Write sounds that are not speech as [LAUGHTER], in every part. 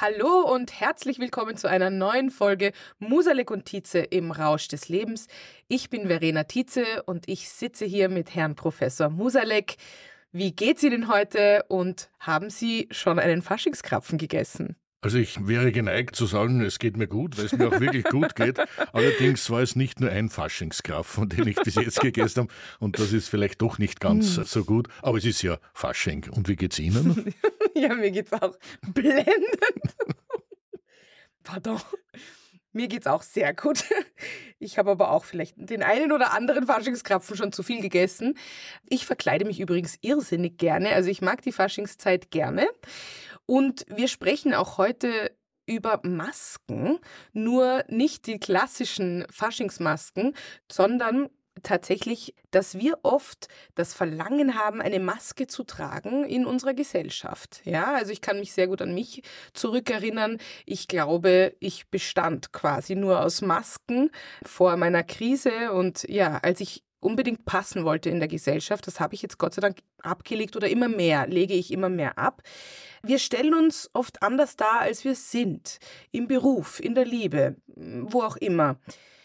Hallo und herzlich willkommen zu einer neuen Folge Musalek und Tietze im Rausch des Lebens. Ich bin Verena Tietze und ich sitze hier mit Herrn Professor Musalek. Wie geht's Ihnen heute und haben Sie schon einen Faschingskrapfen gegessen? Also ich wäre geneigt zu sagen, es geht mir gut, weil es mir auch wirklich gut geht. Allerdings war es nicht nur ein Faschingskraft, den ich bis jetzt gegessen habe. Und das ist vielleicht doch nicht ganz hm. so gut. Aber es ist ja Fasching. Und wie geht's Ihnen? [LAUGHS] [LAUGHS] ja, mir geht's auch blendend. [LAUGHS] Pardon. Mir geht's auch sehr gut. Ich habe aber auch vielleicht den einen oder anderen Faschingskrapfen schon zu viel gegessen. Ich verkleide mich übrigens irrsinnig gerne. Also ich mag die Faschingszeit gerne. Und wir sprechen auch heute über Masken, nur nicht die klassischen Faschingsmasken, sondern tatsächlich, dass wir oft das Verlangen haben, eine Maske zu tragen in unserer Gesellschaft. Ja, also ich kann mich sehr gut an mich zurückerinnern. Ich glaube, ich bestand quasi nur aus Masken vor meiner Krise und ja, als ich unbedingt passen wollte in der Gesellschaft. Das habe ich jetzt Gott sei Dank abgelegt oder immer mehr, lege ich immer mehr ab. Wir stellen uns oft anders dar, als wir sind. Im Beruf, in der Liebe, wo auch immer.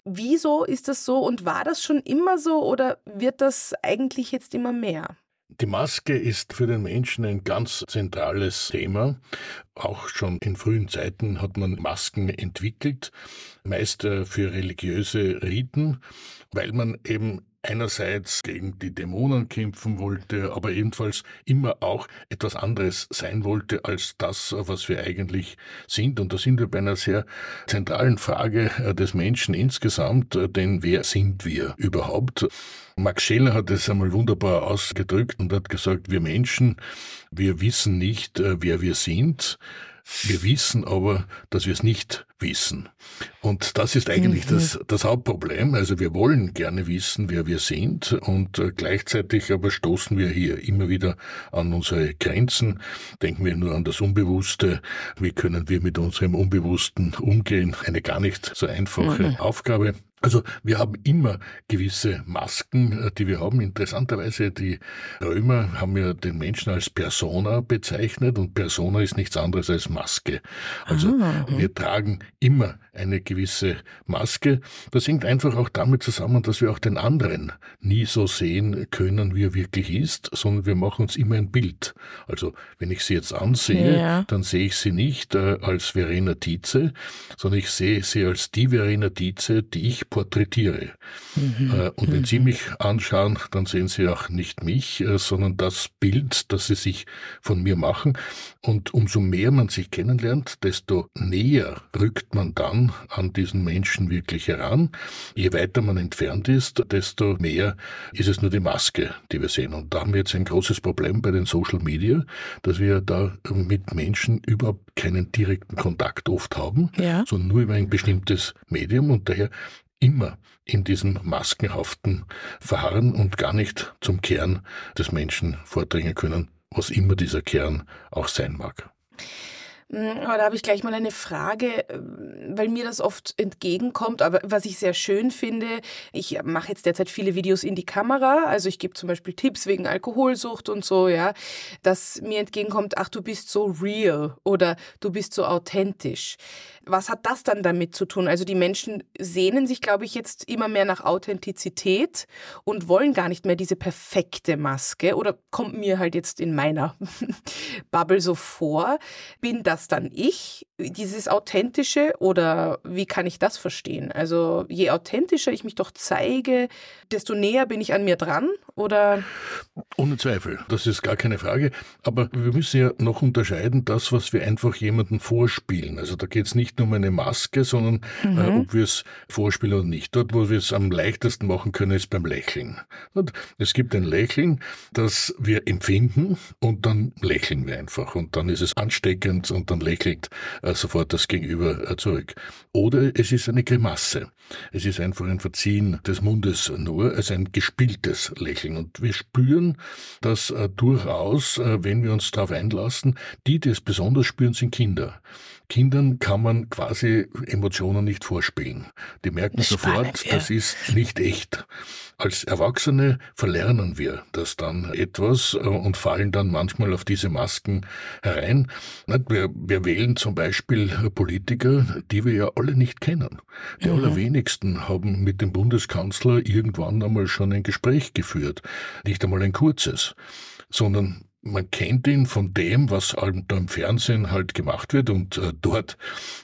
Wieso ist das so und war das schon immer so oder wird das eigentlich jetzt immer mehr? Die Maske ist für den Menschen ein ganz zentrales Thema. Auch schon in frühen Zeiten hat man Masken entwickelt, meist äh, für religiöse Riten, weil man eben einerseits gegen die Dämonen kämpfen wollte, aber ebenfalls immer auch etwas anderes sein wollte als das, was wir eigentlich sind. Und da sind wir bei einer sehr zentralen Frage äh, des Menschen insgesamt, äh, denn wer sind wir überhaupt? Max Scheler hat es einmal wunderbar ausgedrückt und hat gesagt, wir Menschen, wir wissen nicht, äh, wer wir sind. Wir wissen aber, dass wir es nicht wissen. Und das ist eigentlich mhm. das, das Hauptproblem. Also wir wollen gerne wissen, wer wir sind und äh, gleichzeitig aber stoßen wir hier immer wieder an unsere Grenzen. Denken wir nur an das Unbewusste. Wie können wir mit unserem Unbewussten umgehen? Eine gar nicht so einfache mhm. Aufgabe. Also wir haben immer gewisse Masken, äh, die wir haben. Interessanterweise, die Römer haben ja den Menschen als Persona bezeichnet und Persona ist nichts anderes als Maske. Also ah, wir tragen immer eine gewisse Maske. Das hängt einfach auch damit zusammen, dass wir auch den anderen nie so sehen können, wie er wirklich ist, sondern wir machen uns immer ein Bild. Also wenn ich sie jetzt ansehe, ja. dann sehe ich sie nicht äh, als Verena Tietze, sondern ich sehe sie als die Verena Tietze, die ich porträtiere. Mhm. Äh, und wenn mhm. Sie mich anschauen, dann sehen Sie auch nicht mich, äh, sondern das Bild, das Sie sich von mir machen. Und umso mehr man sich kennenlernt, desto näher rückt man dann an diesen Menschen wirklich heran. Je weiter man entfernt ist, desto mehr ist es nur die Maske, die wir sehen. Und da haben wir jetzt ein großes Problem bei den Social Media, dass wir da mit Menschen überhaupt keinen direkten Kontakt oft haben, ja. sondern nur über ein bestimmtes Medium. Und daher immer in diesem maskenhaften Verharren und gar nicht zum Kern des Menschen vordringen können, was immer dieser Kern auch sein mag. Aber da habe ich gleich mal eine Frage, äh, weil mir das oft entgegenkommt, aber was ich sehr schön finde, ich mache jetzt derzeit viele Videos in die Kamera, also ich gebe zum Beispiel Tipps wegen Alkoholsucht und so, ja, dass mir entgegenkommt, ach, du bist so real oder du bist so authentisch. Was hat das dann damit zu tun? Also die Menschen sehnen sich, glaube ich, jetzt immer mehr nach Authentizität und wollen gar nicht mehr diese perfekte Maske oder kommt mir halt jetzt in meiner [LAUGHS] Bubble so vor. Bin das dann ich, dieses Authentische oder wie kann ich das verstehen? Also je authentischer ich mich doch zeige, desto näher bin ich an mir dran Oder? Ohne Zweifel, das ist gar keine Frage. Aber wir müssen ja noch unterscheiden, das, was wir einfach jemandem vorspielen. Also da geht es nicht nur um eine Maske, sondern äh, mhm. äh, ob wir es vorspielen oder nicht. Dort, wo wir es am leichtesten machen können, ist beim Lächeln. Und es gibt ein Lächeln, das wir empfinden und dann lächeln wir einfach. Und dann ist es ansteckend und dann lächelt äh, sofort das Gegenüber äh, zurück. Oder es ist eine Grimasse. Es ist einfach ein Verziehen des Mundes nur, also ein gespieltes Lächeln. Und wir spüren das äh, durchaus, äh, wenn wir uns darauf einlassen. Die, die es besonders spüren, sind Kinder. Kindern kann man quasi Emotionen nicht vorspielen. Die merken sofort, ja. das ist nicht echt. Als Erwachsene verlernen wir das dann etwas äh, und fallen dann manchmal auf diese Masken herein. Wir, wir wählen zum Beispiel Politiker, die wir ja alle nicht kennen. Die mhm. Allerwenigsten haben mit dem Bundeskanzler irgendwann einmal schon ein Gespräch geführt. Nicht einmal ein kurzes sondern man kennt ihn von dem, was halt da im Fernsehen halt gemacht wird und äh, dort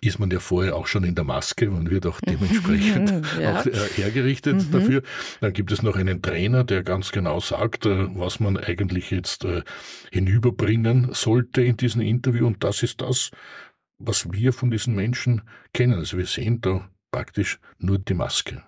ist man ja vorher auch schon in der Maske und wird auch [LAUGHS] dementsprechend ja. auch äh, hergerichtet mhm. dafür. Dann gibt es noch einen Trainer, der ganz genau sagt, äh, was man eigentlich jetzt äh, hinüberbringen sollte in diesem Interview und das ist das, was wir von diesen Menschen kennen. Also wir sehen da praktisch nur die Maske.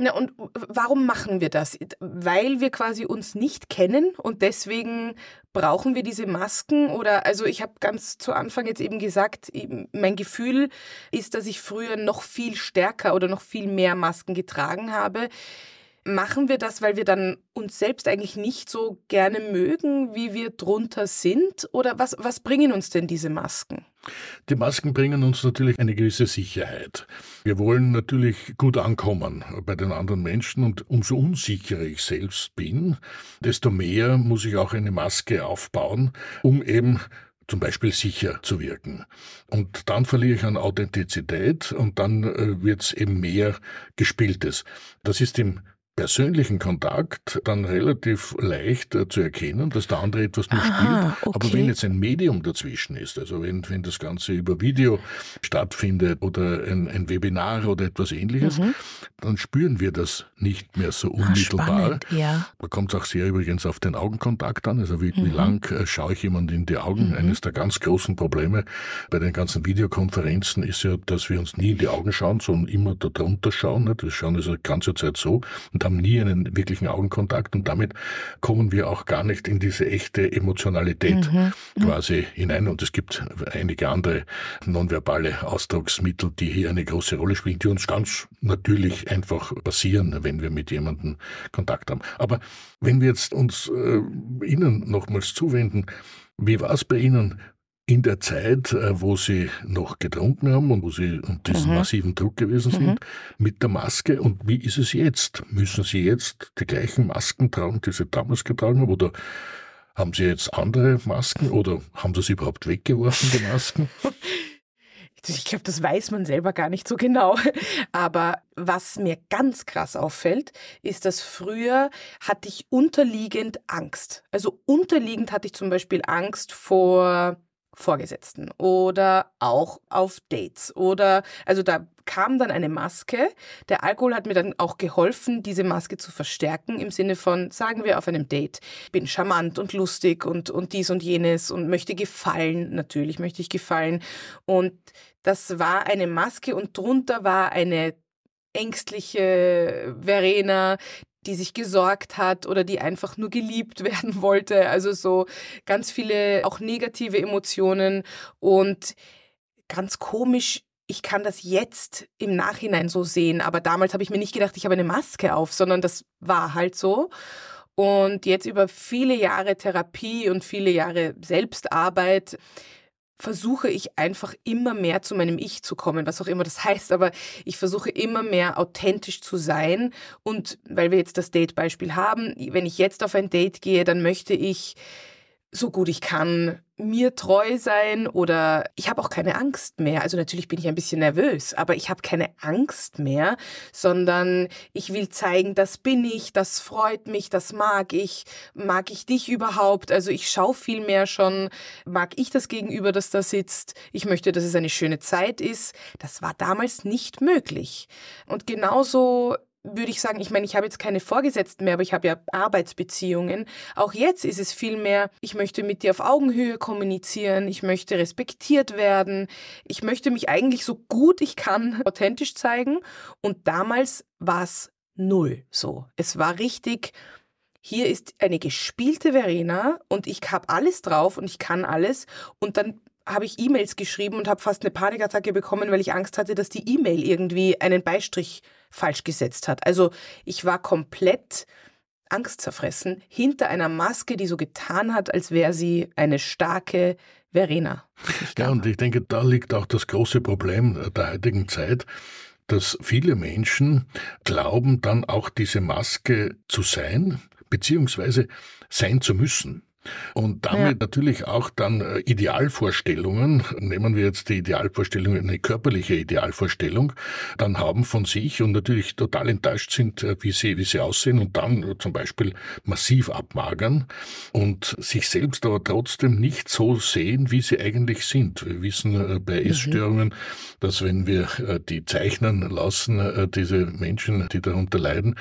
Na, und warum machen wir das? Weil wir quasi uns nicht kennen und deswegen brauchen wir diese Masken oder also ich habe ganz zu Anfang jetzt eben gesagt, mein Gefühl ist, dass ich früher noch viel stärker oder noch viel mehr Masken getragen habe. Machen wir das, weil wir dann uns selbst eigentlich nicht so gerne mögen, wie wir drunter sind? Oder was, was bringen uns denn diese Masken? Die Masken bringen uns natürlich eine gewisse Sicherheit. Wir wollen natürlich gut ankommen bei den anderen Menschen und umso unsicherer ich selbst bin, desto mehr muss ich auch eine Maske aufbauen, um eben zum Beispiel sicher zu wirken. Und dann verliere ich an Authentizität und dann äh, wird es eben mehr Gespieltes. Das ist im persönlichen Kontakt dann relativ leicht äh, zu erkennen, dass der andere etwas nur Aha, spielt. Okay. Aber wenn jetzt ein Medium dazwischen ist, also wenn, wenn das Ganze über Video stattfindet oder ein, ein Webinar oder etwas ähnliches, mhm. dann spüren wir das nicht mehr so ah, unmittelbar. Spannend, ja. Da kommt es auch sehr übrigens auf den Augenkontakt an. Also wie, mhm. wie lang äh, schaue ich jemand in die Augen? Mhm. Eines der ganz großen Probleme bei den ganzen Videokonferenzen ist ja, dass wir uns nie in die Augen schauen, sondern immer da drunter schauen. Nicht? Wir schauen also die ganze Zeit so und haben nie einen wirklichen Augenkontakt und damit kommen wir auch gar nicht in diese echte Emotionalität mhm. mhm. quasi hinein. Und es gibt einige andere nonverbale Ausdrucksmittel, die hier eine große Rolle spielen, die uns ganz natürlich einfach passieren, wenn wir mit jemandem Kontakt haben. Aber wenn wir jetzt uns äh, Ihnen nochmals zuwenden, wie war es bei Ihnen? In der Zeit, äh, wo sie noch getrunken haben und wo sie unter diesem mhm. massiven Druck gewesen sind, mhm. mit der Maske. Und wie ist es jetzt? Müssen Sie jetzt die gleichen Masken tragen, die Sie damals getragen haben? Oder haben Sie jetzt andere Masken? Oder haben Sie sie überhaupt weggeworfen, die Masken? [LAUGHS] Ich glaube, das weiß man selber gar nicht so genau. [LAUGHS] Aber was mir ganz krass auffällt, ist, dass früher hatte ich unterliegend Angst. Also unterliegend hatte ich zum Beispiel Angst vor Vorgesetzten oder auch auf Dates oder also da kam dann eine Maske. Der Alkohol hat mir dann auch geholfen, diese Maske zu verstärken im Sinne von, sagen wir auf einem Date, bin charmant und lustig und, und dies und jenes und möchte gefallen. Natürlich möchte ich gefallen. Und das war eine Maske und drunter war eine ängstliche Verena, die sich gesorgt hat oder die einfach nur geliebt [LAUGHS] werden wollte. Also so ganz viele auch negative Emotionen und ganz komisch. Ich kann das jetzt im Nachhinein so sehen, aber damals habe ich mir nicht gedacht, ich habe eine Maske auf, sondern das war halt so. Und jetzt über viele Jahre Therapie und viele Jahre Selbstarbeit versuche ich einfach immer mehr zu meinem Ich zu kommen, was auch immer das [LAUGHS] heißt, aber ich versuche immer mehr authentisch zu sein und weil wir jetzt das Date-Beispiel haben, wenn ich jetzt auf ein Date gehe, dann möchte ich so gut ich kann mir treu sein oder ich habe auch keine Angst mehr. Also natürlich bin ich ein bisschen nervös, aber ich habe keine Angst mehr, sondern ich will zeigen, das bin ich, das freut mich, das mag ich, mag ich dich überhaupt. Also ich schaue viel mehr schon, mag ich das Gegenüber, das da sitzt. Ich möchte, dass es eine schöne Zeit ist. Das war damals nicht möglich. Und genauso würde ich sagen, ich meine, ich habe jetzt keine Vorgesetzten mehr, aber ich habe ja Arbeitsbeziehungen. Auch jetzt ist es viel mehr, ich möchte mit dir auf Augenhöhe kommunizieren, ich möchte respektiert werden, ich möchte mich eigentlich so gut ich kann [LAUGHS] authentisch zeigen. Und damals war es null so. Es war richtig, hier ist eine gespielte Verena und ich habe alles drauf und ich kann alles. Und dann habe ich E-Mails geschrieben und habe fast eine Panikattacke bekommen, weil ich Angst hatte, dass die E-Mail irgendwie einen Beistrich falsch gesetzt hat. Also ich war komplett angstzerfressen hinter einer Maske, die so getan hat, als wäre sie eine starke Verena. [LAUGHS] Ja, und ich denke, da liegt auch das große Problem der heutigen Zeit, dass viele Menschen glauben, dann auch diese Maske zu sein, beziehungsweise sein zu müssen. Und damit ja. natürlich auch dann äh, Idealvorstellungen, nehmen wir jetzt die Idealvorstellung, eine körperliche Idealvorstellung, dann haben von sich und natürlich total enttäuscht sind, äh, wie sie, wie sie aussehen und dann äh, zum Beispiel massiv abmagern und sich selbst aber trotzdem nicht so sehen, wie sie eigentlich sind. Wir wissen bei mhm. Essstörungen, mhm. dass wenn wir die zeichnen lassen, diese Menschen, die darunter leiden,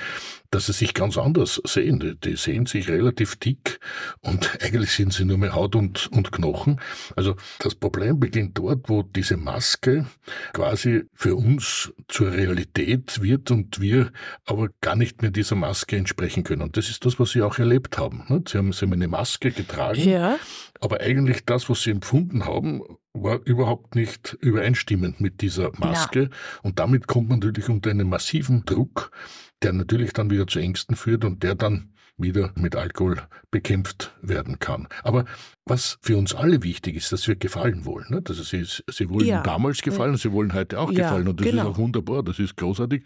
dass sie sich ganz anders sehen. Die sehen sich relativ dick und eigentlich sind sie nur mehr Haut und, und Knochen. Also das Problem beginnt dort, wo diese Maske quasi für uns zur Realität wird und wir aber gar nicht mehr dieser Maske entsprechen können. Und das ist das, was Sie auch erlebt haben. Ne? Sie haben, sie haben eine Maske getragen, ja. aber eigentlich das, was Sie empfunden haben, war überhaupt nicht übereinstimmend mit dieser Maske. Ja. Und damit kommt man natürlich unter einen massiven Druck, der natürlich dann wieder zu Ängsten führt und der dann wieder mit Alkohol bekämpft werden kann. Aber was für uns alle wichtig ist, dass wir gefallen wollen. Ne? Also sie, sie wollen ja. damals gefallen, sie wollen heute auch ja, gefallen und das genau. ist auch wunderbar, das ist großartig.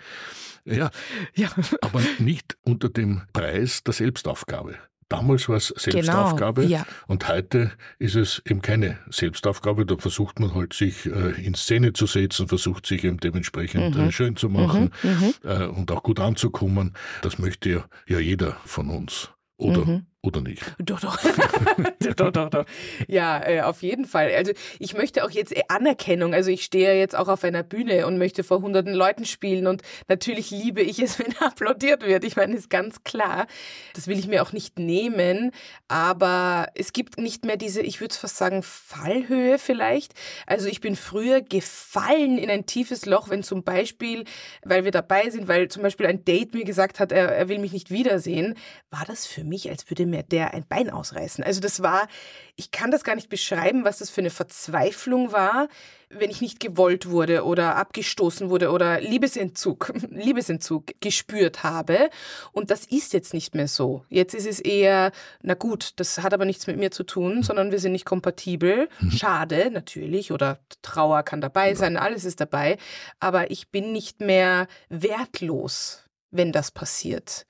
Ja, ja. aber nicht unter dem Preis der Selbstaufgabe. Damals war es Selbstaufgabe genau, ja. und heute ist es eben keine Selbstaufgabe. Da versucht man halt sich äh, in Szene zu setzen, versucht sich eben dementsprechend mhm. äh, schön zu machen mhm, mhm. äh, und auch gut anzukommen. Das möchte ja, ja jeder von uns. Oder mhm. Oder nicht? Doch, doch. [LAUGHS] doch, doch, doch. Ja, äh, auf jeden Fall. Also ich möchte auch jetzt Anerkennung. Also ich stehe jetzt auch auf einer Bühne und möchte vor hunderten Leuten spielen und natürlich liebe ich es, [LAUGHS] wenn applaudiert wird. Ich meine, ist ganz klar. Das will ich mir auch nicht nehmen. Aber es gibt nicht mehr diese, ich würde es fast sagen, Fallhöhe vielleicht. Also ich bin früher gefallen in ein tiefes Loch, wenn zum Beispiel, weil wir dabei sind, weil zum Beispiel ein Date mir gesagt hat, er, er will mich nicht wiedersehen, war das für mich, als würde mir der ein Bein ausreißen. Also das war, ich kann das gar nicht beschreiben, was das für eine Verzweiflung war, wenn ich nicht gewollt wurde oder abgestoßen wurde oder Liebesentzug, [LAUGHS] Liebesentzug gespürt habe. Und das ist jetzt nicht mehr so. Jetzt ist es eher, na gut, das hat aber nichts mit mir zu tun, sondern wir sind nicht kompatibel. Mhm. Schade, natürlich, oder Trauer kann dabei sein, alles ist dabei. Aber ich bin nicht mehr wertlos, wenn das passiert.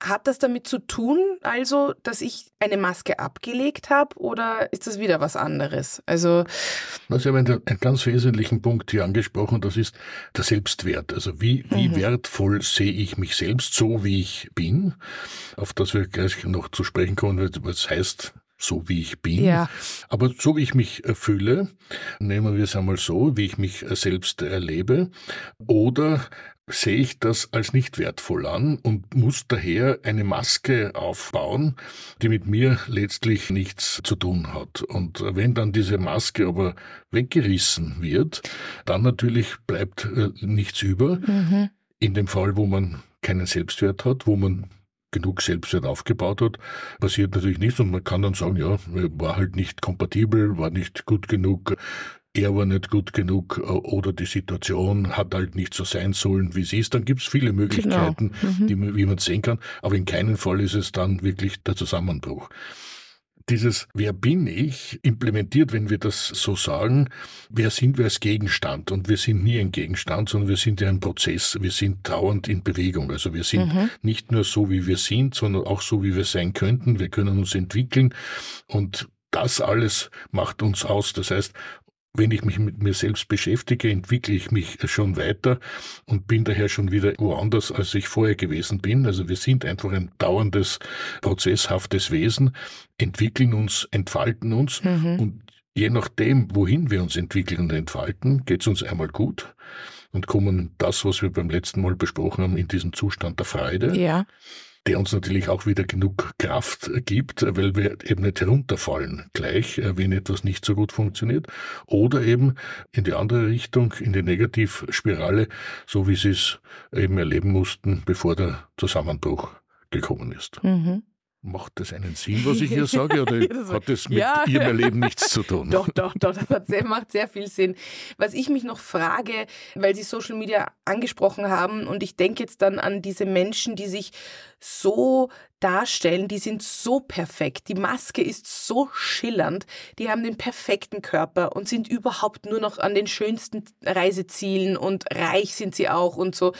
Hat das damit zu tun, also, dass ich eine Maske abgelegt habe oder ist das wieder was anderes? Also, Sie haben einen, einen ganz wesentlichen Punkt hier angesprochen, das ist der Selbstwert. Also wie, wie mhm. wertvoll sehe ich mich selbst so, wie ich bin, auf das wir gleich noch zu sprechen kommen, was heißt so wie ich bin. Ja. Aber so wie ich mich äh, fühle, nehmen wir es einmal so, wie ich mich äh, selbst erlebe, oder sehe ich das als nicht wertvoll an und muss daher eine Maske aufbauen, die mit mir letztlich nichts zu tun hat. Und wenn dann diese Maske aber weggerissen wird, dann natürlich bleibt äh, nichts über. Mhm. In dem Fall, wo man keinen Selbstwert hat, wo man genug Selbstwert aufgebaut hat, passiert natürlich nichts und man kann dann sagen, ja, war halt nicht kompatibel, war nicht gut genug, er war nicht gut genug äh, oder die Situation hat halt nicht so sein sollen, wie sie ist, dann gibt es viele Möglichkeiten, genau. mhm. die, wie man sehen kann. Aber in keinem Fall ist es dann wirklich der Zusammenbruch. Dieses Wer bin ich implementiert, wenn wir das so sagen, wer sind wir als Gegenstand? Und wir sind nie ein Gegenstand, sondern wir sind ja ein Prozess. Wir sind dauernd in Bewegung. Also wir sind mhm. nicht nur so, wie wir sind, sondern auch so, wie wir sein könnten. Wir können uns entwickeln und das alles macht uns aus. Das heißt, wenn ich mich mit mir selbst beschäftige, entwickle ich mich schon weiter und bin daher schon wieder woanders, als ich vorher gewesen bin. Also wir sind einfach ein dauerndes, prozesshaftes Wesen, entwickeln uns, entfalten uns mhm. und je nachdem, wohin wir uns entwickeln und entfalten, geht es uns einmal gut und kommen das, was wir beim letzten Mal besprochen haben, in diesen Zustand der Freude. Ja der uns natürlich auch wieder genug Kraft gibt, weil wir eben nicht herunterfallen gleich, äh, wenn etwas nicht so gut funktioniert. Oder eben in die andere Richtung, in die Negativspirale, so wie sie es eben erleben mussten, bevor der Zusammenbruch gekommen ist. Mhm. Macht das einen Sinn, was ich hier [LAUGHS] sage, oder hat das mit ja, Ihrem Erleben nichts zu tun? [LAUGHS] Doch, doch, doch, das sehr, macht sehr viel Sinn. Was ich mich noch frage, weil Sie Social Media angesprochen haben, und ich denke jetzt dann an diese Menschen, die sich so darstellen, die sind so perfekt, die Maske ist so schillernd, die haben den perfekten Körper und sind überhaupt nur noch an den schönsten Reisezielen und reich sind sie auch und so.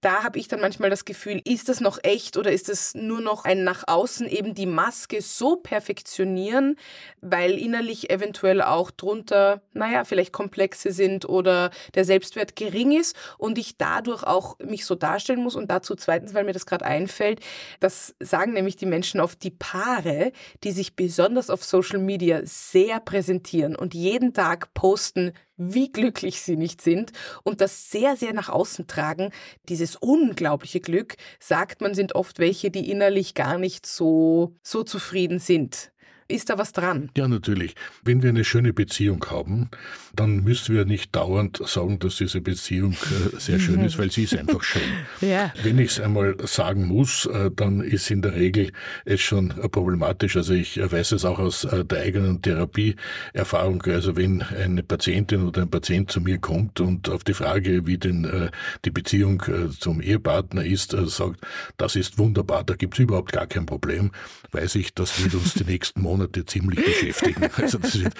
Da habe ich dann manchmal das Gefühl, ist das noch echt oder ist das nur noch ein nach außen eben die Maske so perfektionieren, weil innerlich eventuell auch drunter, naja, vielleicht Komplexe sind oder der Selbstwert gering ist und ich dadurch auch mich so darstellen muss. Und dazu zweitens, weil mir das gerade einfällt, das sagen nämlich die Menschen oft, die Paare, die sich besonders auf Social Media sehr präsentieren und jeden Tag posten, wie glücklich sie nicht sind und das sehr, sehr nach außen tragen. Dieses unglaubliche Glück, sagt man, sind oft welche, die innerlich gar nicht so, so zufrieden sind. Ist da was dran? Ja, natürlich. Wenn wir eine schöne Beziehung haben, dann müssen wir nicht dauernd sagen, dass diese Beziehung äh, sehr schön ist, weil sie ist einfach schön. [LAUGHS] ja. Wenn ich es einmal sagen muss, äh, dann ist in der Regel es schon problematisch. Also ich weiß es auch aus äh, der eigenen Therapieerfahrung. Also wenn eine Patientin oder ein Patient zu mir kommt und auf die Frage, wie denn die Beziehung zum Ehepartner ist, sagt, das ist wunderbar, da gibt es überhaupt gar kein Problem, weiß ich, das wird uns die nächsten Monate Monate ziemlich beschäftigen. [LAUGHS] Also wird,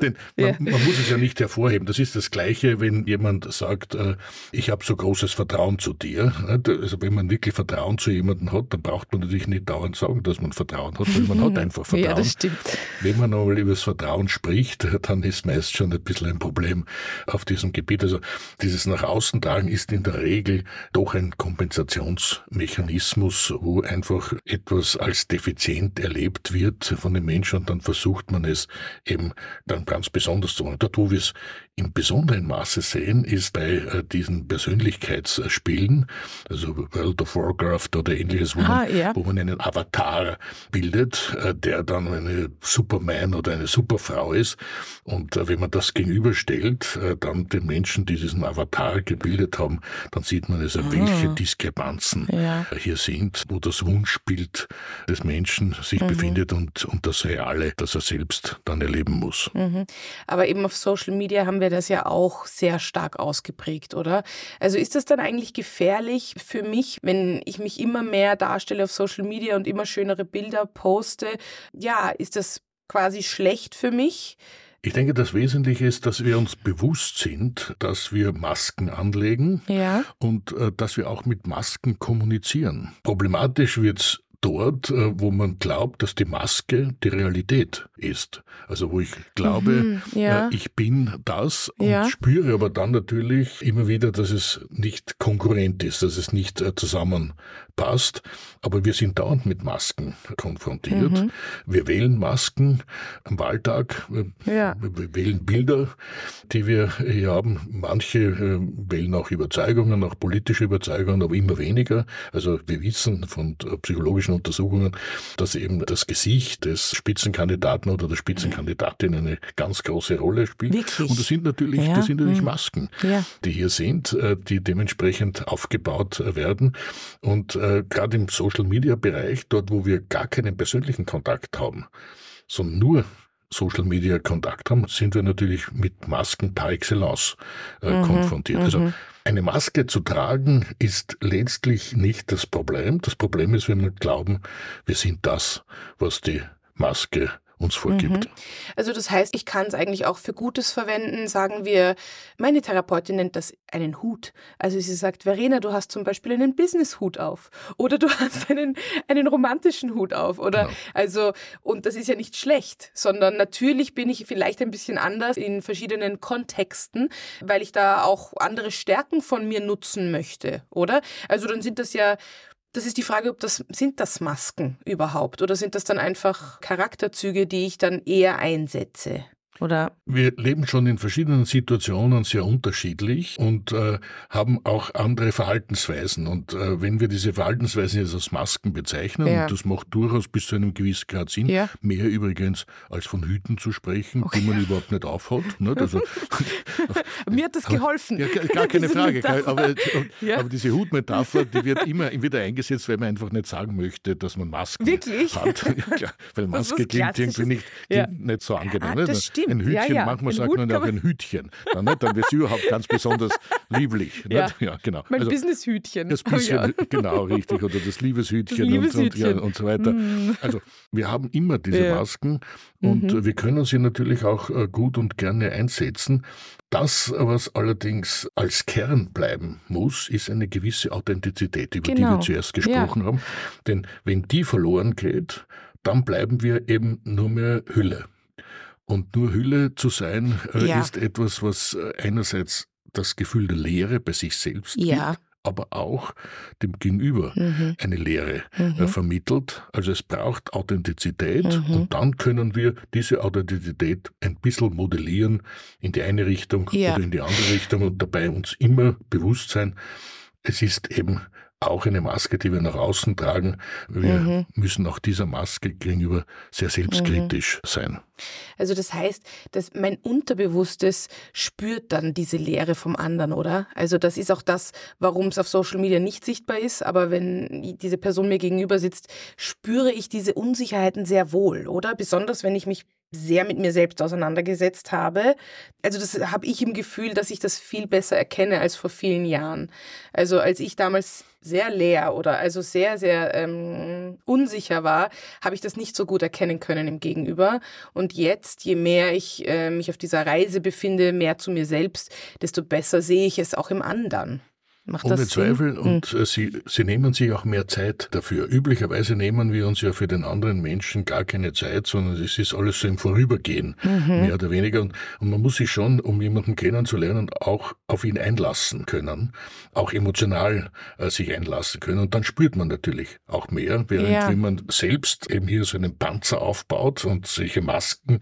denn man, man, muss es ja nicht hervorheben. Das ist das Gleiche, wenn jemand sagt, äh, ich habe so großes Vertrauen zu dir. Also wenn man wirklich Vertrauen zu jemandem hat, dann braucht man natürlich nicht dauernd sagen, dass man Vertrauen hat, weil man hat [LAUGHS] einfach Vertrauen. Ja, das stimmt. Wenn man einmal über das Vertrauen spricht, dann ist meist schon ein bisschen ein Problem auf diesem Gebiet. Also dieses nach außen tragen ist in der Regel doch ein Kompensationsmechanismus, wo einfach etwas als defizient erlebt wird von den Menschen und dann versucht man es eben dann ganz besonders zu machen. Dort, wo wir es im besonderen Maße sehen, ist bei äh, diesen Persönlichkeitsspielen, also World of Warcraft oder ähnliches, wo, ah, man, ja. wo man einen Avatar bildet, äh, der dann eine Superman oder eine Superfrau ist. Und äh, wenn man das gegenüberstellt, dann den Menschen, die diesen Avatar gebildet haben, dann sieht man also, ah. welche Diskrepanzen ja. hier sind, wo das Wunschbild des Menschen sich mhm. befindet und, und das Reale, das er selbst dann erleben muss. Mhm. Aber eben auf Social Media haben wir das ja auch sehr stark ausgeprägt, oder? Also ist das dann eigentlich gefährlich für mich, wenn ich mich immer mehr darstelle auf Social Media und immer schönere Bilder poste? Ja, ist das quasi schlecht für mich? Ich denke, das Wesentliche ist, dass wir uns bewusst sind, dass wir Masken anlegen ja. und äh, dass wir auch mit Masken kommunizieren. Problematisch wird es dort, äh, wo man glaubt, dass die Maske die Realität ist. Also wo ich glaube, mhm, ja. Äh, ich bin das und ja. spüre aber dann natürlich immer wieder, dass es nicht konkurrent ist, dass es nicht äh, zusammenpasst. Aber wir sind dauernd mit Masken konfrontiert. Mhm. Wir wählen Masken am Wahltag, ja. wir wählen Bilder, die wir hier haben. Manche wählen auch Überzeugungen, auch politische Überzeugungen, aber immer weniger. Also wir wissen von psychologischen psychologischen Untersuchungen, dass eben das Gesicht des Spitzenkandidaten oder der Spitzenkandidatin eine ganz große Rolle spielt. Wirklich? Und das sind natürlich, ja. das sind natürlich hm. Masken, ja. die hier sind, äh, die dementsprechend aufgebaut werden. Und äh, gerade im Social Media Bereich, dort wo wir gar keinen persönlichen Kontakt haben, sondern nur Social Media Kontakt haben, sind wir natürlich mit Masken par excellence äh, mhm, konfrontiert. Also mhm. Eine Maske zu tragen ist letztlich nicht das Problem. Das Problem ist, wenn wir glauben, wir sind das, was die Maske uns vorgibt. Mhm. Also das heißt, ich kann es eigentlich auch für Gutes verwenden. Sagen wir, meine Therapeutin nennt das einen Hut. Also sie sagt, Verena, du hast zum Beispiel einen Business-Hut auf oder du hast einen, einen romantischen Hut auf oder genau. also und das ist ja nicht schlecht, sondern natürlich bin ich vielleicht ein bisschen anders in verschiedenen Kontexten, weil ich da auch andere Stärken von mir nutzen möchte, oder? Also dann sind das ja das ist die Frage, ob das sind das Masken überhaupt oder sind das dann einfach Charakterzüge, die ich dann eher einsetze? Oder? Wir leben schon in verschiedenen Situationen sehr unterschiedlich und äh, haben auch andere Verhaltensweisen. Und äh, wenn wir diese Verhaltensweisen jetzt als Masken bezeichnen, ja. und das macht durchaus bis zu einem gewissen Grad Sinn, ja. mehr übrigens als von Hüten zu sprechen, okay. die man überhaupt nicht aufhat. Nicht? Also, [LAUGHS] [LAUGHS] Mir hat das geholfen. Ja, gar keine Frage. Aber, [LAUGHS] ja. aber, diese Hutmetapher, die wird immer wieder eingesetzt, weil man einfach nicht sagen möchte, dass man Masken Wirklich? hat. Ja, weil Maske klingt irgendwie nicht, klingt nicht so angenehm. Ah, das stimmt. Ein Hütchen, manchmal ein sagt Hut man ja auch ein Hütchen. Dann, nicht? dann wird es überhaupt ganz besonders [LAUGHS] lieblich. Ja. ja, genau. Mein also, Businesshütchen. Das bisschen, [LAUGHS] genau, richtig. Oder das Liebeshütchen, das Liebeshütchen. Und, und, und, so weiter. Mm. Also wir haben immer diese Masken und mhm. wir können sie natürlich auch äh, gut und gerne einsetzen. Das, was allerdings als Kern bleiben muss, ist eine gewisse Authentizität, über genau. die wir genau. zuerst gesprochen ja. haben. Denn wenn die verloren geht, dann bleiben wir eben nur mehr Hülle. Und nur Hülle zu sein, äh, ja. ist etwas, was äh, einerseits das Gefühl der Leere bei sich selbst ja. gibt, aber auch dem Gegenüber mhm. eine Lehre äh, mhm. vermittelt. Also es braucht Authentizität mhm. und dann können wir diese Authentizität ein bisschen modellieren in die eine Richtung ja. oder in die andere Richtung und dabei uns immer bewusst sein, es ist eben auch eine Maske, die wir nach außen tragen. Wir mhm. müssen auch dieser Maske gegenüber sehr selbstkritisch mhm. sein. Also das heißt, dass mein Unterbewusstes spürt dann diese Leere vom anderen, oder? Also das ist auch das, warum es auf Social Media nicht sichtbar ist, aber wenn diese Person mir gegenüber sitzt, spüre ich diese Unsicherheiten sehr wohl, oder? Besonders wenn ich mich sehr mit mir selbst auseinandergesetzt habe. Also das habe ich im Gefühl, dass ich das viel besser erkenne als vor vielen Jahren. Also als ich damals sehr leer oder also sehr, sehr ähm, unsicher war, habe ich das nicht so gut erkennen können im Gegenüber. Und jetzt, je mehr ich äh, mich auf dieser Reise befinde, mehr zu mir selbst, desto besser sehe ich es auch im anderen. Macht Ohne Zweifel. Sinn? Und hm. sie, sie nehmen sich auch mehr Zeit dafür. Üblicherweise nehmen wir uns ja für den anderen Menschen gar keine Zeit, sondern es ist alles so im Vorübergehen, mhm. mehr oder weniger. Und, und, man muss sich schon, um jemanden kennenzulernen, auch auf ihn einlassen können, auch emotional äh, sich einlassen können. Und dann spürt man natürlich auch mehr, während ja. wenn man selbst eben hier so einen Panzer aufbaut und solche Masken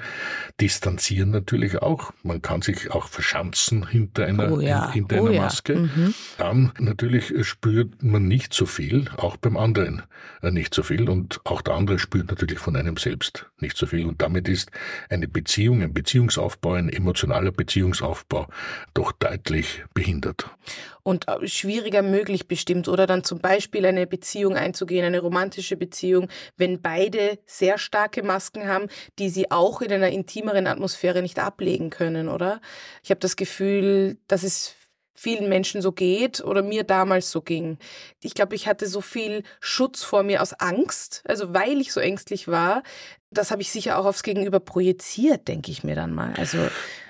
distanzieren natürlich auch. Man kann sich auch verschanzen hinter einer, oh ja. hinter oh einer ja. Maske. Mhm. Dann natürlich spürt man nicht so viel, auch beim anderen äh, nicht so viel und auch der andere spürt natürlich von einem selbst nicht so viel und damit ist eine Beziehung, ein Beziehungsaufbau, ein emotionaler Beziehungsaufbau doch deutlich behindert. Und äh, schwieriger möglich bestimmt oder dann zum Beispiel eine Beziehung einzugehen, eine romantische Beziehung, wenn beide sehr starke Masken haben, die sie auch in einer intimeren Atmosphäre nicht ablegen können, oder? Ich habe das Gefühl, dass es vielen Menschen so geht oder mir damals so ging. Ich glaube, ich hatte so viel Schutz vor mir aus Angst, also weil ich so ängstlich war. Das habe ich sicher auch aufs Gegenüber projiziert, denke ich mir dann mal. Also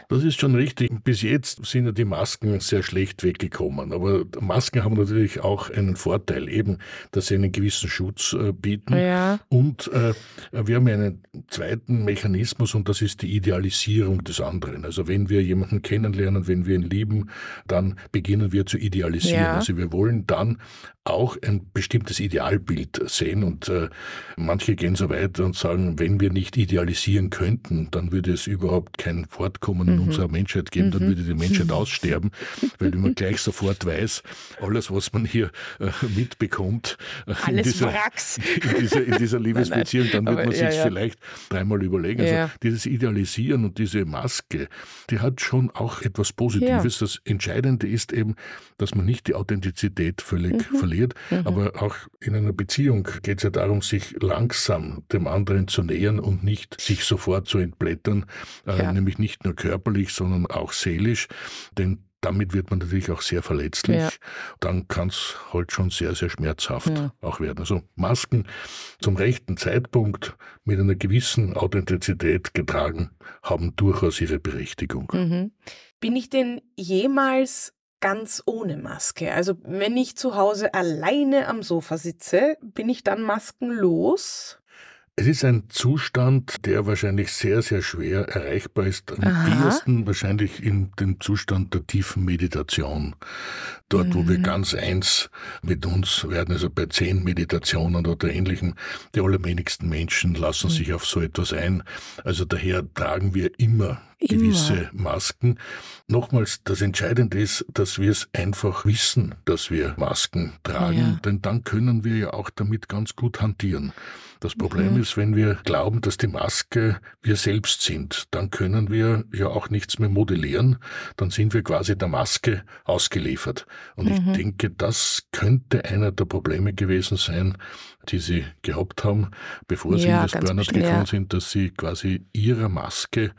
das ist schon richtig. Bis jetzt sind ja die Masken sehr schlecht weggekommen. Aber Masken haben natürlich auch einen Vorteil, eben, dass sie einen gewissen Schutz äh, bieten. Ja. Und äh, wir haben einen zweiten Mechanismus und das ist die Idealisierung des anderen. Also wenn wir jemanden kennenlernen, wenn wir ihn lieben, dann beginnen wir zu idealisieren. Ja. Also wir wollen dann auch ein bestimmtes Idealbild sehen und äh, manche gehen so weit und sagen, wenn wir nicht idealisieren könnten, dann würde es überhaupt kein Fortkommen in mhm. unserer Menschheit geben, dann mhm. würde die Menschheit aussterben, weil man gleich sofort weiß, alles, was man hier äh, mitbekommt äh, in, dieser, in, dieser, in dieser [LAUGHS] Liebesbeziehung, dann wird man sich ja, ja. vielleicht dreimal überlegen. Also ja. dieses Idealisieren und diese Maske, die hat schon auch etwas Positives. Das Entscheidende ist eben, dass man nicht die Authentizität völlig mhm. verliert. Mhm. Aber auch in einer Beziehung geht es ja darum, sich langsam dem anderen zu nähern und nicht sich sofort zu entblättern, äh, nämlich nicht nur körperlich, sondern auch seelisch. Denn damit wird man natürlich auch sehr verletzlich. Ja. Dann kann es halt schon sehr, sehr schmerzhaft ja. auch werden. Also Masken zum rechten Zeitpunkt mit einer gewissen Authentizität getragen haben durchaus ihre Berechtigung. Mhm. Bin ich denn jemals ganz ohne Maske. Also wenn ich zu Hause alleine am Sofa sitze, bin ich dann maskenlos? Es ist ein Zustand, der wahrscheinlich sehr, sehr schwer erreichbar ist. Am Aha. ehesten wahrscheinlich in dem Zustand der tiefen Meditation. Dort, mhm. wo wir mhm. ganz eins mit uns werden, also bei zehn Meditationen oder ähnlichem. Die allerwenigsten Menschen lassen mhm. sich auf so etwas ein. Also daher tragen wir immer gewisse Immer. Masken. Nochmals, das Entscheidende ist, dass wir es einfach wissen, dass wir Masken tragen, ja. denn dann können wir ja auch damit ganz gut hantieren. Das Problem mhm. ist, wenn wir glauben, dass die Maske wir selbst sind, dann können wir ja auch nichts mehr modellieren, dann sind wir quasi der Maske ausgeliefert. Und mhm. ich denke, das könnte einer der Probleme gewesen sein, die sie gehabt haben, bevor ja, sie in das Burnout gekommen sind, dass sie quasi ihrer Maske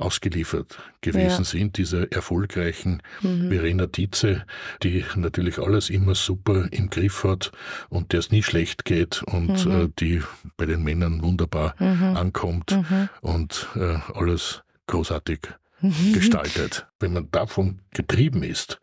ausgeliefert gewesen ja. sind, dieser erfolgreichen mhm. Verena Dietze, die natürlich alles immer super im Griff hat und der es nie schlecht geht und mhm. äh, die bei den Männern wunderbar mhm. ankommt mhm. und äh, alles großartig gestaltet. Wenn man davon getrieben ist,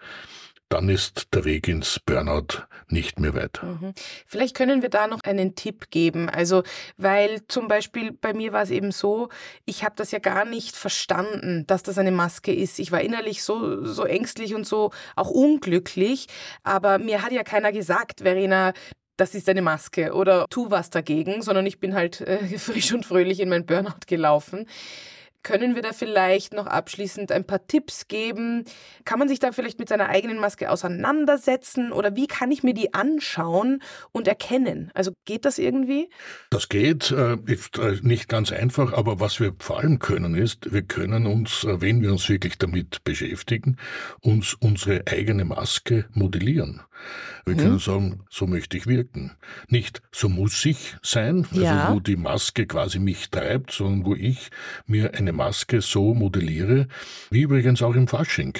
dann ist der Weg ins Burnout nicht mehr weit. Mhm. Vielleicht können wir da noch einen Tipp geben. Also, weil zum Beispiel bei mir war es eben so, ich habe das ja gar nicht verstanden, dass das eine Maske ist. Ich war innerlich so, so ängstlich und so auch unglücklich. Aber mir hat ja keiner gesagt, Verena, das ist eine Maske oder tu was dagegen, sondern ich bin halt äh, [LAUGHS] frisch und fröhlich in mein Burnout gelaufen. Können wir da vielleicht noch abschließend ein paar Tipps geben? Kann man sich da vielleicht mit seiner eigenen Maske auseinandersetzen oder wie kann ich mir die anschauen und erkennen? Also geht das irgendwie? Das geht, äh, ist äh, nicht ganz einfach, aber was wir vor allem können ist, wir können uns, äh, wenn wir uns wirklich damit beschäftigen, uns unsere eigene Maske modellieren. Wir mhm. können sagen, so möchte ich wirken. Nicht so muss ich sein, also ja. wo die Maske quasi mich treibt, sondern wo ich mir eine Maske so modelliere, wie übrigens auch im Fasching.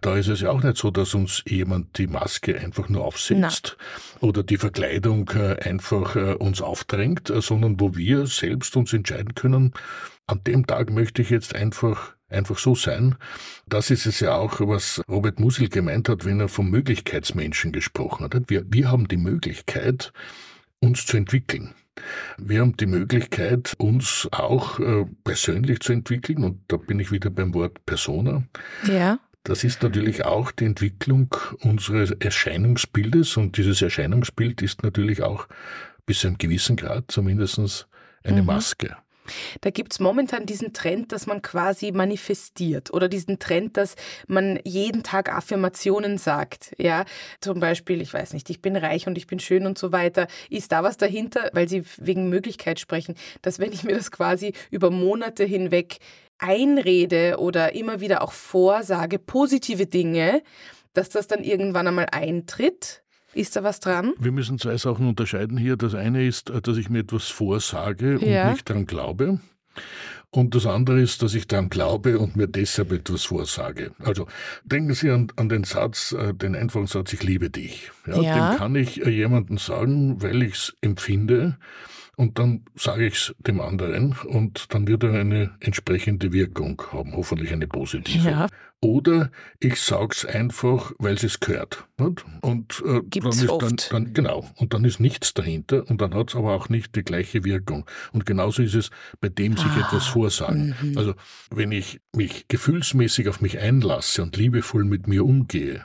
Da ist es ja auch nicht so, dass uns jemand die Maske einfach nur aufsetzt Na. oder die Verkleidung äh, einfach äh, uns aufdrängt, äh, sondern wo wir selbst uns entscheiden können, an dem Tag möchte ich jetzt einfach einfach so sein. Das ist es ja auch, was Robert Musil gemeint hat, wenn er vom Möglichkeitsmenschen gesprochen hat. Wir, wir haben die Möglichkeit, uns zu entwickeln. Wir haben die Möglichkeit, uns auch äh, persönlich zu entwickeln, und da bin ich wieder beim Wort Persona. Ja. Das ist natürlich auch die Entwicklung unseres Erscheinungsbildes, und dieses Erscheinungsbild ist natürlich auch bis zu einem gewissen Grad zumindest eine mhm. Maske. Da gibt es momentan diesen Trend, dass man quasi manifestiert oder diesen Trend, dass man jeden Tag Affirmationen sagt. Ja, zum Beispiel, ich weiß nicht, ich bin reich und ich bin schön und so weiter. Ist da was dahinter, weil Sie wegen Möglichkeit sprechen, dass wenn ich mir das quasi über Monate hinweg einrede oder immer wieder auch vorsage, positive Dinge, dass das dann irgendwann einmal eintritt? Ist da was dran? Wir müssen zwei Sachen unterscheiden hier. Das eine ist, dass ich mir etwas vorsage und ja. nicht daran glaube. Und das andere ist, dass ich daran glaube und mir deshalb etwas vorsage. Also denken Sie an, an den Satz, äh, den einfachen Satz, ich liebe dich. Ja, ja. Den kann ich äh, jemandem sagen, weil ich es empfinde und dann sage ich es dem anderen und dann wird er eine entsprechende Wirkung haben, hoffentlich eine positive. Ja. Oder ich sage es einfach, weil es gehört. Nicht? Und äh, Gibt's dann ist dann, dann, genau, und dann ist nichts dahinter und dann hat es aber auch nicht die gleiche Wirkung. Und genauso ist es bei dem sich ah, etwas vorsagen. Mhm. Also wenn ich mich gefühlsmäßig auf mich einlasse und liebevoll mit mir umgehe,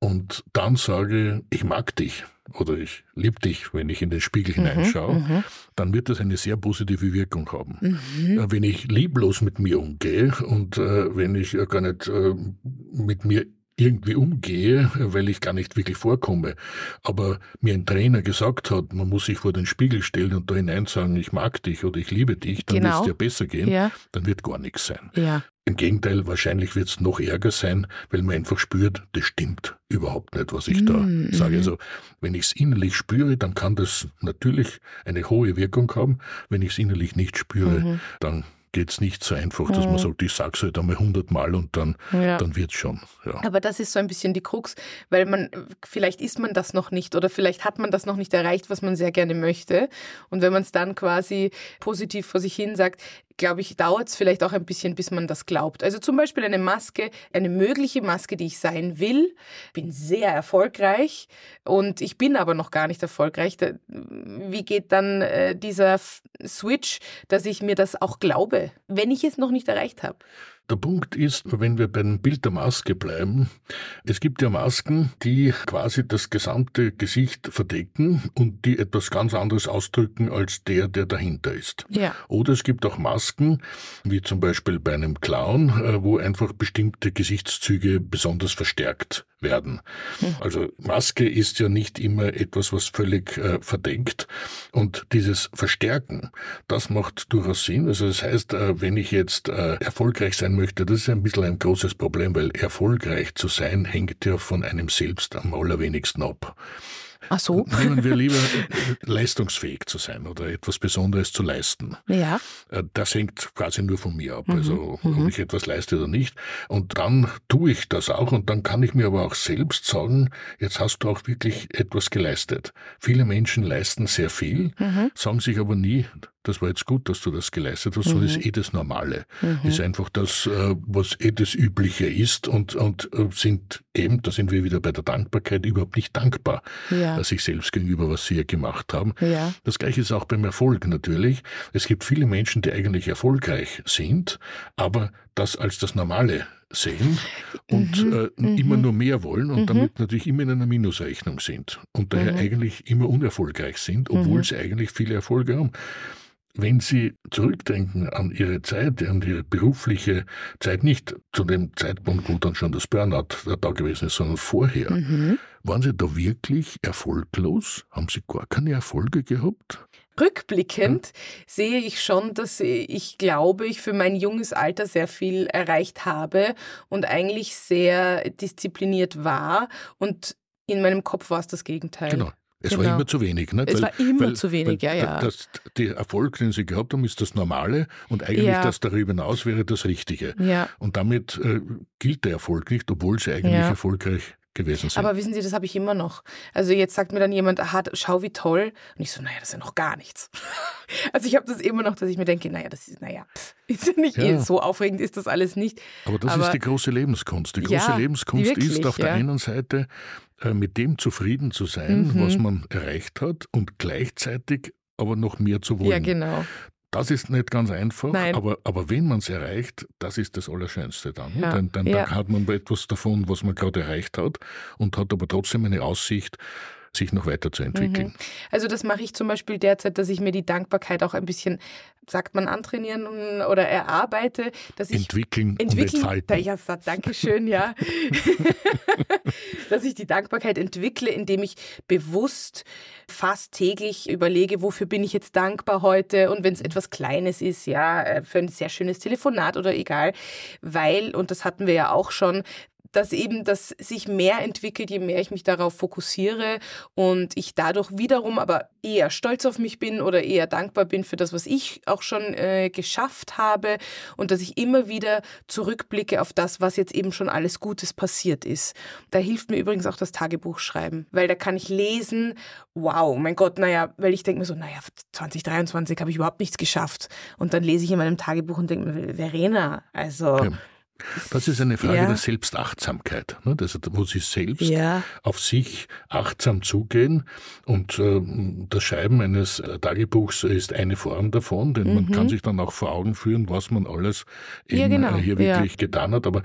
und dann sage, ich mag dich oder ich liebe dich, wenn ich in den Spiegel mhm, hineinschaue, mhm. dann wird das eine sehr positive Wirkung haben. Mhm. Äh, wenn ich lieblos mit mir umgehe und äh, wenn ich äh, gar nicht äh, mit mir irgendwie umgehe, weil ich gar nicht wirklich vorkomme. Aber mir ein Trainer gesagt hat, man muss sich vor den Spiegel stellen und da hinein sagen, ich mag dich oder ich liebe dich, dann genau. wird es dir besser gehen, ja. dann wird gar nichts sein. Ja. Im Gegenteil, wahrscheinlich wird es noch ärger sein, weil man einfach spürt, das stimmt überhaupt nicht, was ich mm, da mhm. sage. Also wenn ich es innerlich spüre, dann kann das natürlich eine hohe Wirkung haben. Wenn ich es innerlich nicht spüre, mhm. dann geht es nicht so einfach, dass mhm. man sagt, ich sage es halt einmal hundertmal und dann, ja. dann wird es schon. Ja. Aber das ist so ein bisschen die Krux, weil man, vielleicht ist man das noch nicht oder vielleicht hat man das noch nicht erreicht, was man sehr gerne möchte. Und wenn man es dann quasi positiv vor sich hin sagt, glaube ich, dauert es vielleicht auch ein bisschen, bis man das glaubt. Also zum Beispiel eine Maske, eine mögliche Maske, die ich sein will. Bin sehr erfolgreich und ich bin aber noch gar nicht erfolgreich. wie geht dann äh, dieser Switch, dass ich mir das auch glaube, wenn ich es noch nicht erreicht habe? Der Punkt ist, wenn wir beim Bild der Maske bleiben, es gibt ja Masken, die quasi das gesamte Gesicht verdecken und die etwas ganz anderes ausdrücken als der, der dahinter ist. Ja. Oder es gibt auch Masken, wie zum Beispiel bei einem Clown, äh, wo einfach bestimmte Gesichtszüge besonders verstärkt werden. Hm. Also Maske ist ja nicht immer etwas, was völlig äh, verdeckt. Und dieses Verstärken, das macht durchaus Sinn. Also das heißt, äh, wenn ich jetzt äh, erfolgreich sein möchte, das ist ein bisschen ein großes Problem, weil erfolgreich zu sein hängt ja von einem selbst am allerwenigsten ab. Ach so. Nehmen wir lieber [LAUGHS] leistungsfähig zu sein oder etwas Besonderes zu leisten. Ja. Äh, das hängt quasi nur von mir ab, also mhm. ob mhm. ich etwas leiste oder nicht. Und dann tue ich das auch und dann kann ich mir aber auch selbst sagen, jetzt hast du auch wirklich etwas geleistet. Viele Menschen leisten sehr viel, mhm. sagen sich aber nie, das war jetzt gut, dass du das geleistet hast, mhm. so ist eh das Normale. Mhm. Ist einfach das, äh, was eh das Übliche ist und, und äh, sind eben, da sind wir wieder bei der Dankbarkeit, überhaupt nicht dankbar ja. sich selbst gegenüber, was sie hier gemacht haben. Ja. Das Gleiche ist auch beim Erfolg natürlich. Es gibt viele Menschen, die eigentlich erfolgreich sind, aber das als das Normale sehen und mhm, äh, mhm. immer nur mehr wollen und mhm. damit natürlich immer in einer Minusrechnung sind und daher mhm. eigentlich immer unerfolgreich sind, obwohl mhm. sie eigentlich viele Erfolge haben. Wenn Sie zurückdenken an Ihre Zeit, an Ihre berufliche Zeit, nicht zu dem Zeitpunkt, wo dann schon das Burnout da gewesen ist, sondern vorher, mhm. waren Sie da wirklich erfolglos? Haben Sie gar keine Erfolge gehabt? Rückblickend ja. sehe ich schon, dass ich glaube, ich für mein junges Alter sehr viel erreicht habe und eigentlich sehr diszipliniert war und in meinem Kopf war es das Gegenteil. Genau. Es genau. war immer zu wenig. Nicht? Es weil, war immer weil, zu wenig, ja, ja. Das, der Erfolg, den Sie gehabt haben, ist das Normale und eigentlich ja. das darüber hinaus wäre das Richtige. Ja. Und damit äh, gilt der Erfolg nicht, obwohl Sie eigentlich ja. erfolgreich gewesen sind. Aber wissen Sie, das habe ich immer noch. Also jetzt sagt mir dann jemand, aha, schau wie toll. Und ich so, naja, das ist ja noch gar nichts. [LAUGHS] Also ich habe das immer noch, dass ich mir denke, naja, das ist, naja, ist ja nicht ja. so aufregend ist das alles nicht. Aber das Aber, ist die große Lebenskunst. Die große ja, Lebenskunst wirklich, ist auf der einen Seite mit dem zufrieden zu sein, mhm. was man erreicht hat und gleichzeitig aber noch mehr zu wollen. Ja, genau. Das ist nicht ganz einfach, aber, aber wenn man es erreicht, das ist das Allerschönste dann. Ja, dann, dann, ja. dann hat man etwas davon, was man gerade erreicht hat und hat aber trotzdem eine Aussicht, sich noch weiterzuentwickeln. Mhm. Also das mache ich zum Beispiel derzeit, dass ich mir die Dankbarkeit auch ein bisschen, sagt man, antrainieren oder erarbeite. Dass ich entwickeln, entwickeln und entfalten. Ja, danke schön, ja. [LAUGHS] [LAUGHS] dass ich die Dankbarkeit entwickle, indem ich bewusst fast täglich überlege, wofür bin ich jetzt dankbar heute und wenn es etwas Kleines ist, ja, äh, für ein sehr schönes Telefonat oder egal, weil, und das hatten wir ja auch schon, dass eben das sich mehr entwickelt, je mehr ich mich darauf fokussiere und ich dadurch wiederum aber eher stolz auf mich bin oder eher dankbar bin für das, was ich auch schon äh, geschafft habe und dass ich immer wieder zurückblicke auf das, was jetzt eben schon alles Gutes passiert ist. Da hilft mir übrigens auch das Tagebuch schreiben, weil da kann ich lesen, wow, mein Gott, naja, weil ich denke mir so, naja, 2023 habe ich überhaupt nichts geschafft und dann lese ich in meinem Tagebuch und denke mir, Verena, also... Ja das ist eine Frage ja. der Selbstachtsamkeit, ne? das, wo Sie selbst ja. auf sich achtsam zugehen. Und äh, das Schreiben eines Tagebuchs ist eine Form davon, denn mhm. man kann sich dann auch vor Augen führen, was man alles eben, ja, genau. Äh, hier wirklich getan hat. Aber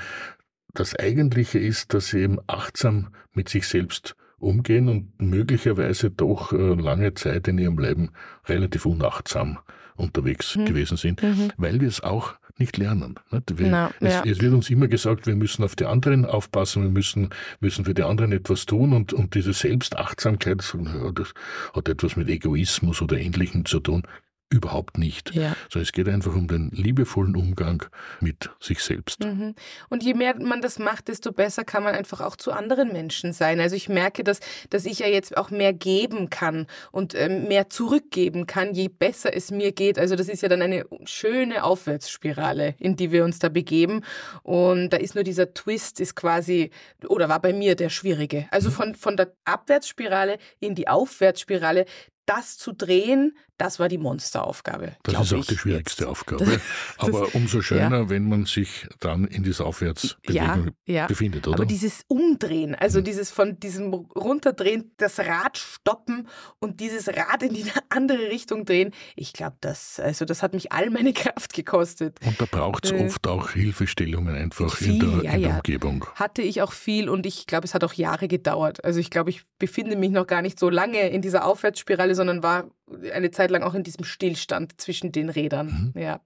das Eigentliche ist, dass Sie eben achtsam mit sich selbst umgehen und möglicherweise doch äh, lange Zeit in Ihrem Leben relativ unachtsam unterwegs mhm. gewesen sind, mhm. weil wir es auch nicht lernen. Wir, no, es, ja. es, wird uns immer gesagt, wir müssen auf die anderen aufpassen, wir müssen, müssen für die anderen etwas tun und, und diese Selbstachtsamkeit, das hat etwas mit Egoismus oder Ähnlichem zu tun. Überhaupt nicht. Ja. So, es geht einfach um den liebevollen Umgang mit sich selbst. Mhm. Und je mehr man das macht, desto besser kann man einfach auch zu anderen Menschen sein. Also ich merke, dass, dass ich ja jetzt auch mehr geben kann und ähm, mehr zurückgeben kann, je besser es mir geht. Also das ist ja dann eine schöne Aufwärtsspirale, in die wir uns da begeben. Und da ist nur dieser Twist, ist quasi, oder war bei mir der schwierige. Also mhm. von, von der Abwärtsspirale in die Aufwärtsspirale, das zu drehen, das war die Monsteraufgabe. Das ist auch die schwierigste jetzt. Aufgabe. Das, [LAUGHS] Aber umso schöner, ja. wenn man sich dann in dieser Aufwärtsbewegung ja, ja. befindet, oder? Aber dieses Umdrehen, also mhm. dieses von diesem Runterdrehen, das Rad stoppen und dieses Rad in die [LAUGHS] andere Richtung drehen, ich glaube, das, also das hat mich all meine [LAUGHS] Kraft gekostet. Und da braucht es äh, oft auch Hilfestellungen einfach viel, in, der, in der Umgebung. Hatte ich auch viel und ich glaube, es hat auch Jahre gedauert. Also ich glaube, ich befinde mich noch gar nicht so lange in dieser Aufwärtsspirale, sondern war eine Zeit lang auch in diesem Stillstand zwischen den Rädern. Mhm. Ja.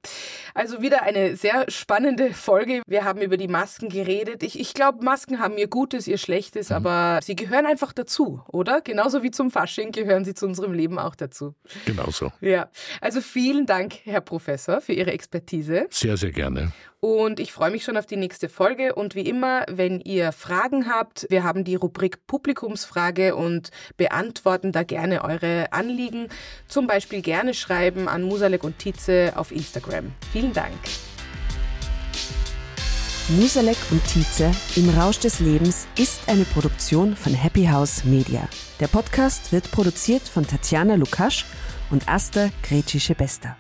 Also wieder eine sehr spannende Folge. Wir haben über die Masken geredet. Ich, ich glaube, Masken haben ihr Gutes, ihr Schlechtes, mhm. aber sie gehören einfach dazu, oder? Genauso wie zum Fasching gehören sie zu unserem Leben auch dazu. Genauso. Ja. Also vielen Dank, Herr Professor, für Ihre Expertise. Sehr, sehr gerne. Und ich freue mich schon auf die nächste Folge. Und wie immer, wenn ihr Fragen habt, wir haben die Rubrik Publikumsfrage und beantworten da gerne eure Anliegen. Zum Beispiel gerne schreiben an Musalek und Tietze auf Instagram. Vielen Dank. Musalek und Tietze im Rausch des Lebens ist eine Produktion von Happy House Media. Der Podcast wird produziert von Tatjana Lukasch und Asta Gretschi-Bester.